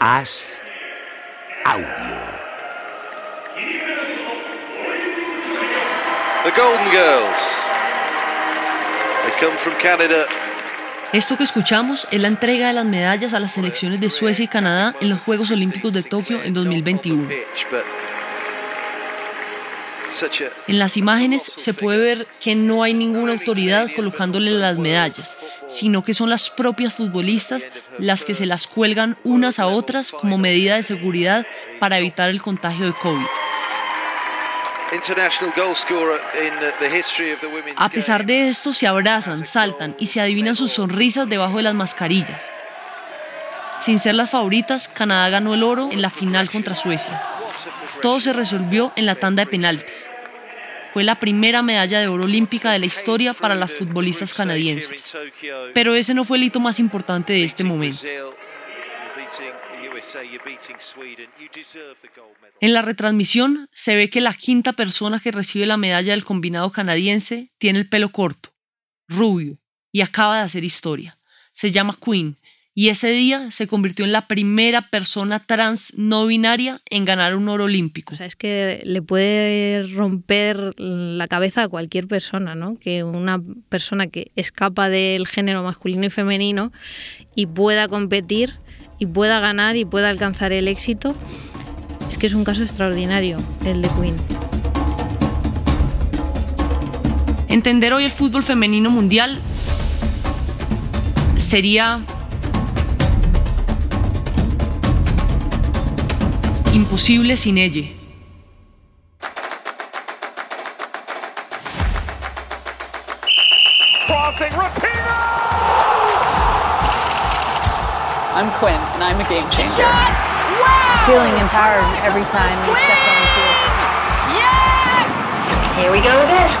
As Audio. The Golden Girls. They come from Canada. Esto que escuchamos es la entrega de las medallas a las selecciones de Suecia y Canadá en los Juegos Olímpicos de Tokio en 2021. En las imágenes se puede ver que no hay ninguna autoridad colocándole las medallas, sino que son las propias futbolistas las que se las cuelgan unas a otras como medida de seguridad para evitar el contagio de COVID. A pesar de esto, se abrazan, saltan y se adivinan sus sonrisas debajo de las mascarillas. Sin ser las favoritas, Canadá ganó el oro en la final contra Suecia. Todo se resolvió en la tanda de penaltis. Fue la primera medalla de oro olímpica de la historia para las futbolistas canadienses. Pero ese no fue el hito más importante de este momento. En la retransmisión se ve que la quinta persona que recibe la medalla del combinado canadiense tiene el pelo corto, rubio, y acaba de hacer historia. Se llama Queen y ese día se convirtió en la primera persona trans no binaria en ganar un oro olímpico. O sea, es que le puede romper la cabeza a cualquier persona, ¿no? Que una persona que escapa del género masculino y femenino y pueda competir y pueda ganar y pueda alcanzar el éxito, es que es un caso extraordinario el de Queen. Entender hoy el fútbol femenino mundial sería imposible sin ella. I'm Quinn, and I'm a game changer. Shot! Wow! Feeling empowered every time we Quinn! step on the field. Yes! Here we go again.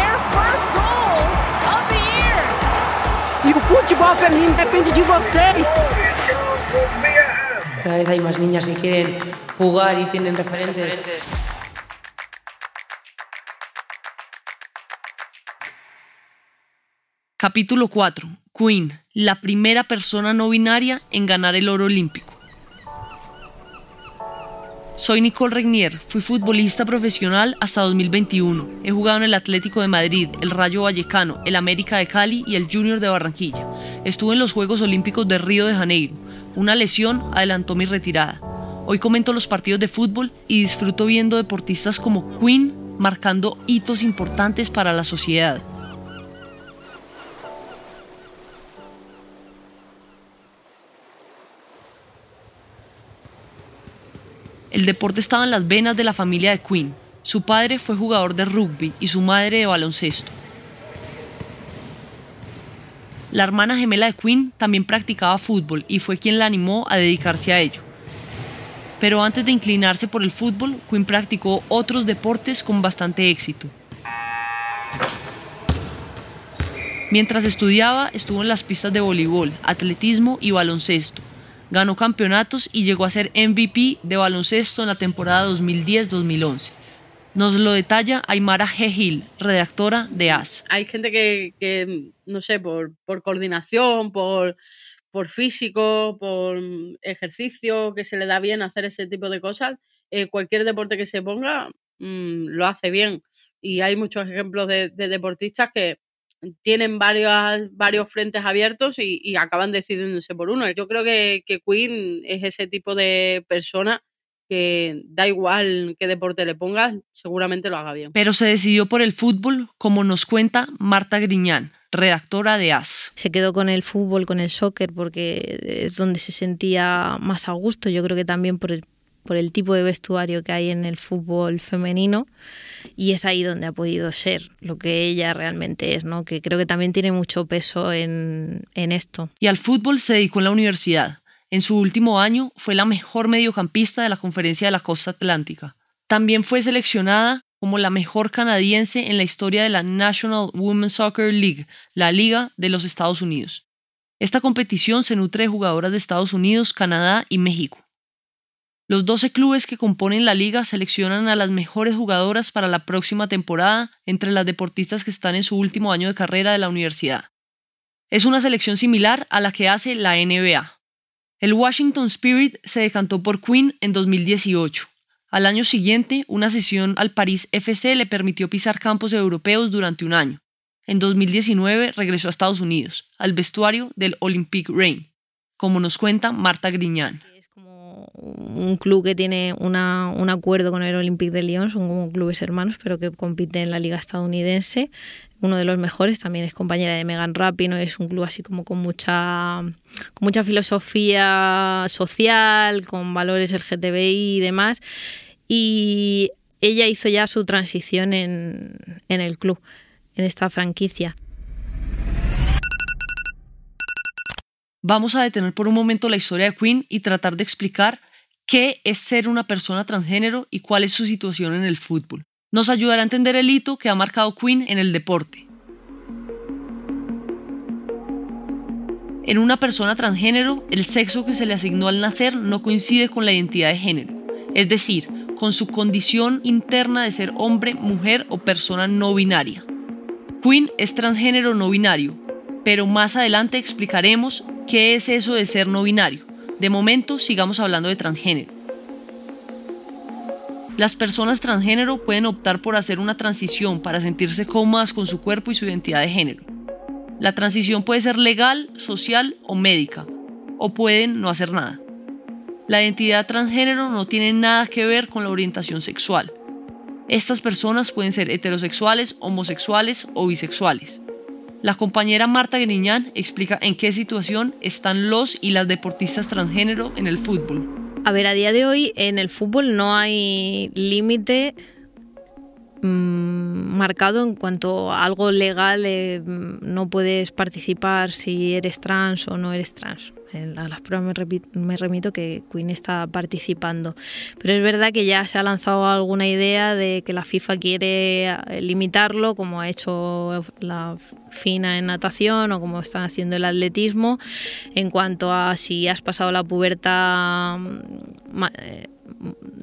Their first goal of the year. E o futebol feminino depende de vocês. Cada vez hay más niñas que quieren jugar y tienen referentes. Capítulo 4. Queen, la primera persona no binaria en ganar el oro olímpico. Soy Nicole Regnier, fui futbolista profesional hasta 2021. He jugado en el Atlético de Madrid, el Rayo Vallecano, el América de Cali y el Junior de Barranquilla. Estuve en los Juegos Olímpicos de Río de Janeiro. Una lesión adelantó mi retirada. Hoy comento los partidos de fútbol y disfruto viendo deportistas como Queen marcando hitos importantes para la sociedad. El deporte estaba en las venas de la familia de Queen. Su padre fue jugador de rugby y su madre de baloncesto. La hermana gemela de Queen también practicaba fútbol y fue quien la animó a dedicarse a ello. Pero antes de inclinarse por el fútbol, Queen practicó otros deportes con bastante éxito. Mientras estudiaba, estuvo en las pistas de voleibol, atletismo y baloncesto. Ganó campeonatos y llegó a ser MVP de baloncesto en la temporada 2010-2011. Nos lo detalla Aymara G. Gil, redactora de AS. Hay gente que, no sé, por, coordinación, por, físico, por ejercicio, que se le da bien hacer ese tipo de cosas, eh, cualquier deporte que se ponga mmm, lo hace bien. Y hay muchos ejemplos de, de deportistas que tienen varios, varios frentes abiertos y, y, acaban decidiéndose por uno. Yo creo que, que Queen es ese tipo de persona que da igual qué deporte le pongas, seguramente lo haga bien. Pero se decidió por el fútbol, como nos cuenta Marta Griñán, redactora de AS. Se quedó con el fútbol, con el soccer, porque es donde se sentía más a gusto. Yo creo que también por el, por el tipo de vestuario que hay en el fútbol femenino. Y es ahí donde ha podido ser lo que ella realmente es, ¿no? que creo que también tiene mucho peso en, en esto. Y al fútbol se dedicó en la universidad. En su último año fue la mejor mediocampista de la Conferencia de la Costa Atlántica. También fue seleccionada como la mejor canadiense en la historia de la National Women's Soccer League, la Liga de los Estados Unidos. Esta competición se nutre de jugadoras de Estados Unidos, Canadá y México. Los 12 clubes que componen la liga seleccionan a las mejores jugadoras para la próxima temporada entre las deportistas que están en su último año de carrera de la universidad. Es una selección similar a la que hace la NBA. El Washington Spirit se decantó por Queen en 2018. Al año siguiente, una sesión al París FC le permitió pisar campos europeos durante un año. En 2019 regresó a Estados Unidos, al vestuario del Olympique Reign, como nos cuenta Marta Griñán. Es como un club que tiene un acuerdo con el Olympique de Lyon, son como clubes hermanos, pero que compiten en la liga estadounidense. Uno de los mejores, también es compañera de Megan Rapinoe, es un club así como con mucha, con mucha filosofía social, con valores LGTBI y demás. Y ella hizo ya su transición en, en el club en esta franquicia. Vamos a detener por un momento la historia de Queen y tratar de explicar qué es ser una persona transgénero y cuál es su situación en el fútbol. Nos ayudará a entender el hito que ha marcado Queen en el deporte. En una persona transgénero, el sexo que se le asignó al nacer no coincide con la identidad de género, es decir, con su condición interna de ser hombre, mujer o persona no binaria. Queen es transgénero no binario, pero más adelante explicaremos qué es eso de ser no binario. De momento sigamos hablando de transgénero. Las personas transgénero pueden optar por hacer una transición para sentirse cómodas con su cuerpo y su identidad de género. La transición puede ser legal, social o médica, o pueden no hacer nada. La identidad transgénero no tiene nada que ver con la orientación sexual. Estas personas pueden ser heterosexuales, homosexuales o bisexuales. La compañera Marta Griñán explica en qué situación están los y las deportistas transgénero en el fútbol. A ver, a día de hoy en el fútbol no hay límite mmm, marcado en cuanto a algo legal, eh, no puedes participar si eres trans o no eres trans a las pruebas me, remito que Queen está participando. Pero es verdad que ya se ha lanzado alguna idea de que la FIFA quiere eh, limitarlo, como ha hecho la FINA en natación o como están haciendo el atletismo, en cuanto a si has pasado la pubertad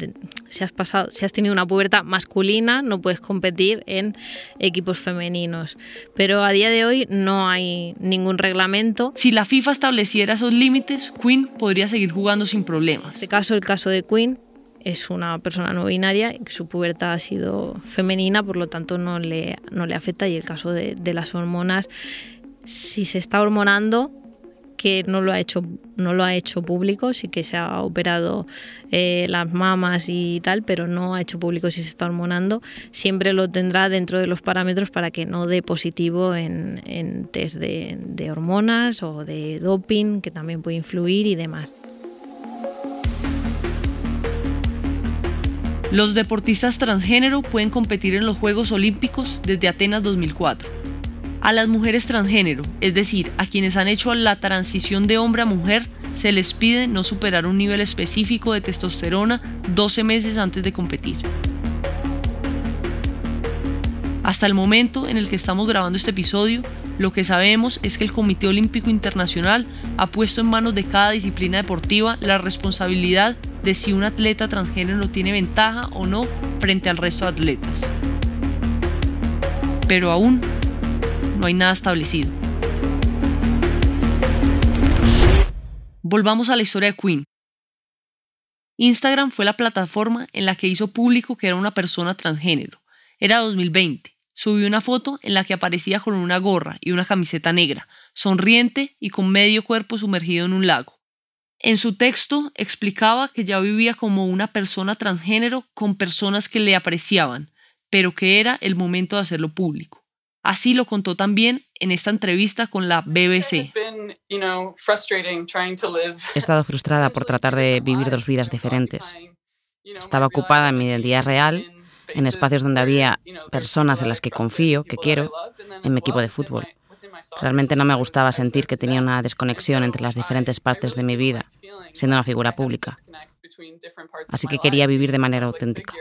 eh, si has pasado, si has tenido una pubertad masculina, no puedes competir en equipos femeninos. Pero a día de hoy no hay ningún reglamento. Si la FIFA estableciera esos límites, Queen podría seguir jugando sin problemas. En este caso, el caso de Queen es una persona no binaria y que su pubertad ha sido femenina, por lo tanto no le, no le afecta. Y el caso de, de las hormonas, si se está hormonando, que no lo ha hecho, no lo ha hecho público, sí que se ha operado eh, las mamas y tal, pero no ha hecho público si se está hormonando. Siempre lo tendrá dentro de los parámetros para que no dé positivo en, en test de, de hormonas o de doping, que también puede influir y demás. Los deportistas transgénero pueden competir en los Juegos Olímpicos desde Atenas 2004. A las mujeres transgénero, es decir, a quienes han hecho la transición de hombre a mujer, se les pide no superar un nivel específico de testosterona 12 meses antes de competir. Hasta el momento en el que estamos grabando este episodio, lo que sabemos es que el Comité Olímpico Internacional ha puesto en manos de cada disciplina deportiva la responsabilidad de si un atleta transgénero tiene ventaja o no frente al resto de atletas. Pero aún no hay nada establecido. Volvamos a la historia de Queen. Instagram fue la plataforma en la que hizo público que era una persona transgénero. Era 2020. Subió una foto en la que aparecía con una gorra y una camiseta negra, sonriente y con medio cuerpo sumergido en un lago. En su texto explicaba que ya vivía como una persona transgénero con personas que le apreciaban, pero que era el momento de hacerlo público. Así lo contó también en esta entrevista con la BBC. He estado frustrada por tratar de vivir dos vidas diferentes. Estaba ocupada en mi identidad real, en espacios donde había personas en las que confío, que quiero, en mi equipo de fútbol. Realmente no me gustaba sentir que tenía una desconexión entre las diferentes partes de mi vida, siendo una figura pública. Así que quería vivir de manera auténtica.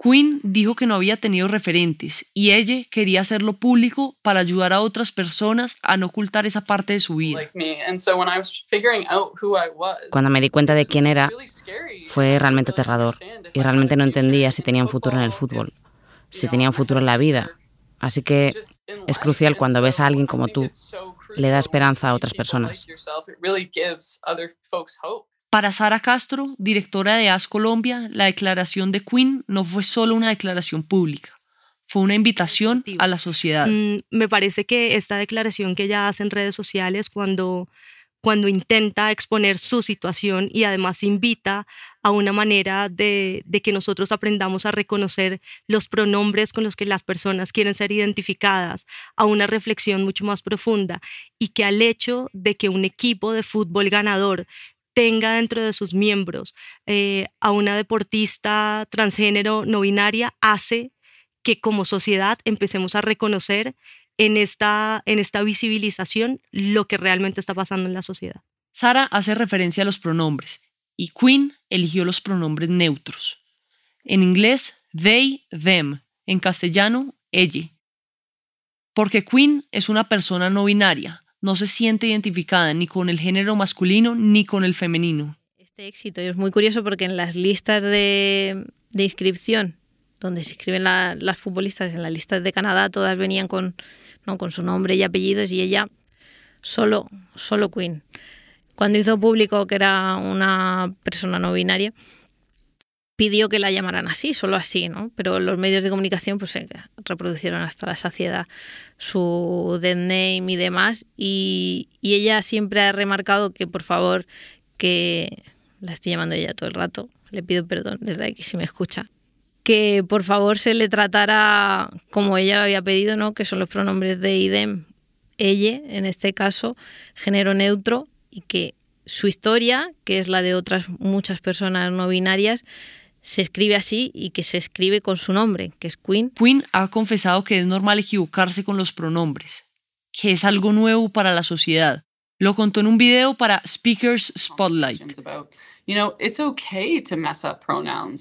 Queen dijo que no había tenido referentes y ella quería hacerlo público para ayudar a otras personas a no ocultar esa parte de su vida. Cuando me di cuenta de quién era, fue realmente aterrador y realmente no entendía si tenía un futuro en el fútbol, si tenía un futuro en la vida. Así que es crucial cuando ves a alguien como tú le da esperanza a otras personas. Para Sara Castro, directora de AS Colombia, la declaración de Queen no fue solo una declaración pública, fue una invitación a la sociedad. Mm, me parece que esta declaración que ella hace en redes sociales cuando, cuando intenta exponer su situación y además invita a una manera de, que nosotros aprendamos a reconocer los pronombres con los que las personas quieren ser identificadas, a una reflexión mucho más profunda y que al hecho de que un equipo de fútbol ganador tenga dentro de sus miembros eh, a una deportista transgénero no binaria hace que como sociedad empecemos a reconocer en esta, en esta visibilización lo que realmente está pasando en la sociedad. Sara hace referencia a los pronombres y Queen eligió los pronombres neutros. En inglés, they, them. En castellano, ella. Porque Queen es una persona no binaria, no se siente identificada ni con el género masculino ni con el femenino. Este éxito es muy curioso porque en las listas de, de inscripción donde se inscriben las futbolistas en las listas de Canadá, todas venían con, ¿no? con su nombre y apellidos y ella solo, solo Queen. Cuando hizo público que era una persona no binaria, pidió que la llamaran así, solo así, ¿no? Pero los medios de comunicación pues reproducieron hasta la saciedad su dead name y demás y, y ella siempre ha remarcado que por favor que la estoy llamando ella todo el rato, le pido perdón desde aquí si me escucha, que por favor se le tratara como ella lo había pedido, ¿no? que son los pronombres de idem, ella, en este caso, género neutro, y que su historia, que es la de otras muchas personas no binarias, se escribe así y que se escribe con su nombre, que es Queen. Queen ha confesado que es normal equivocarse con los pronombres, que es algo nuevo para la sociedad. Lo contó en un video para Speakers Spotlight.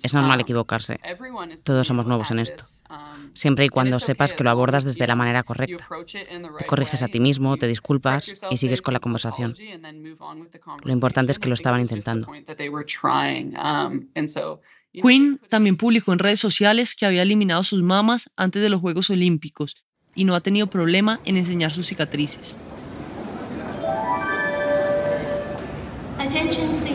Es normal equivocarse. Todos somos nuevos en esto. Siempre y cuando sepas que lo abordas desde la manera correcta. Te corriges a ti mismo, te disculpas y sigues con la conversación. Lo importante es que lo estaban intentando. Quinn también publicó en redes sociales que había eliminado sus mamas antes de los Juegos Olímpicos y no ha tenido problema en enseñar sus cicatrices. Attention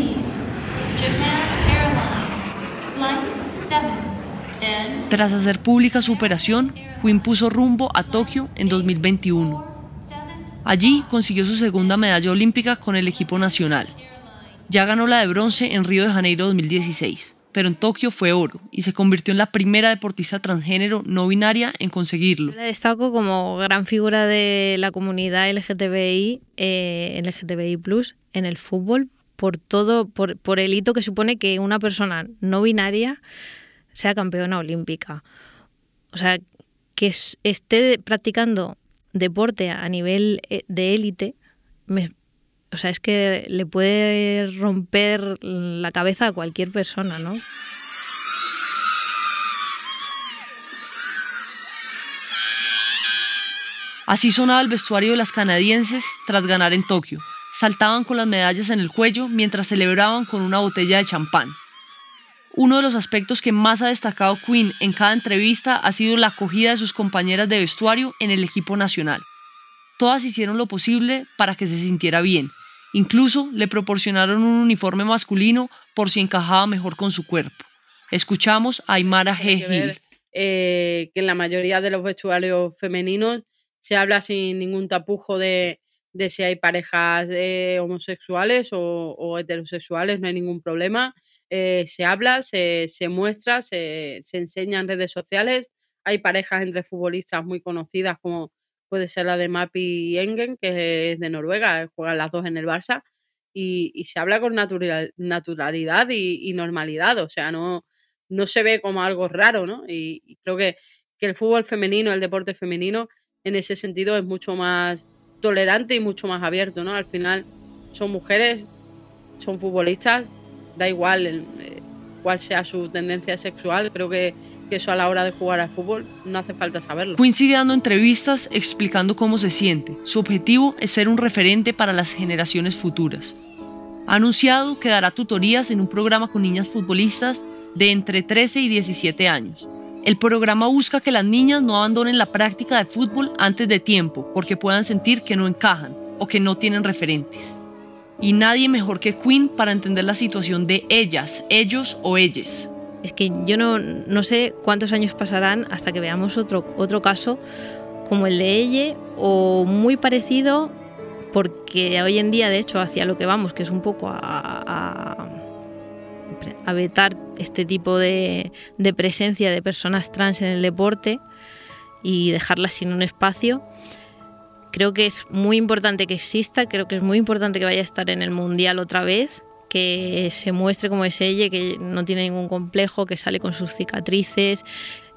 Tras hacer pública su operación, Quinn puso rumbo a Tokio en 2021. Allí consiguió su segunda medalla olímpica con el equipo nacional. Ya ganó la de bronce en Río de Janeiro 2016, pero en Tokio fue oro y se convirtió en la primera deportista transgénero no binaria en conseguirlo. La destaco como gran figura de la comunidad LGTBI, eh, LGTBI en el fútbol por todo, por, por el hito que supone que una persona no binaria sea campeona olímpica. O sea, que esté practicando deporte a nivel eh, de élite, o sea, es que le puede romper la cabeza a cualquier persona, ¿no? Así sonaba el vestuario de las canadienses tras ganar en Tokio saltaban con las medallas en el cuello mientras celebraban con una botella de champán. Uno de los aspectos que más ha destacado Quinn en cada entrevista ha sido la acogida de sus compañeras de vestuario en el equipo nacional. Todas hicieron lo posible para que se sintiera bien. Incluso le proporcionaron un uniforme masculino por si encajaba mejor con su cuerpo. Escuchamos a Aymara G. Eh, que en la mayoría de los vestuarios femeninos se habla sin ningún tapujo de, de si hay parejas eh, homosexuales o, heterosexuales, no hay ningún problema. Eh, se habla, se, muestra, se, enseña en redes sociales. Hay parejas entre futbolistas muy conocidas como puede ser la de Mapi Engen, que es de Noruega, juegan las dos en el Barça, y, se habla con naturalidad y, normalidad, o sea, no, no se ve como algo raro, ¿no? Y, creo que, que el fútbol femenino, el deporte femenino, en ese sentido es mucho más tolerante y mucho más abierto, ¿no? Al final son mujeres, son futbolistas, da igual eh, cuál sea su tendencia sexual, creo que, que, eso a la hora de jugar al fútbol no hace falta saberlo. Sigue dando entrevistas explicando cómo se siente. Su objetivo es ser un referente para las generaciones futuras. Anunciado que dará tutorías en un programa con niñas futbolistas de entre 13 y 17 años. El programa busca que las niñas no abandonen la práctica de fútbol antes de tiempo porque puedan sentir que no encajan o que no tienen referentes. Y nadie mejor que Queen para entender la situación de ellas, ellos o ellas. Es que yo no, no sé cuántos años pasarán hasta que veamos otro, otro caso como el de ella o muy parecido porque hoy en día de hecho hacia lo que vamos, que es un poco a, a, a vetar este tipo de, presencia de personas trans en el deporte y dejarlas sin un espacio, creo que es muy importante que exista, creo que es muy importante que vaya a estar en el Mundial otra vez, que se muestre como es ella, que no tiene ningún complejo, que sale con sus cicatrices.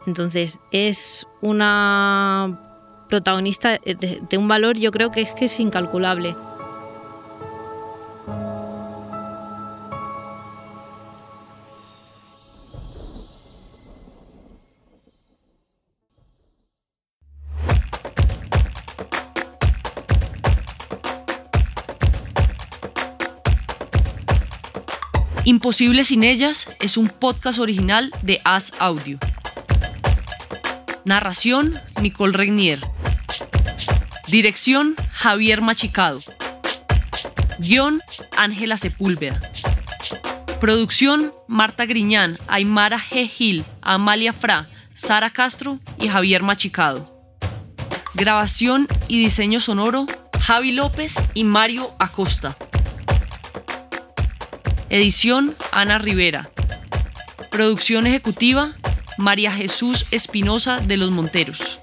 Entonces es una protagonista de, de un valor yo creo que es que es incalculable. Imposible sin ellas es un podcast original de As Audio. Narración, Nicole Regnier. Dirección, Javier Machicado. Guión, Ángela Sepúlveda. Producción, Marta Griñán, Aymara G. Gil, Amalia Fra, Sara Castro y Javier Machicado. Grabación y diseño sonoro, Javi López y Mario Acosta. Edición Ana Rivera. Producción ejecutiva María Jesús Espinosa de los Monteros.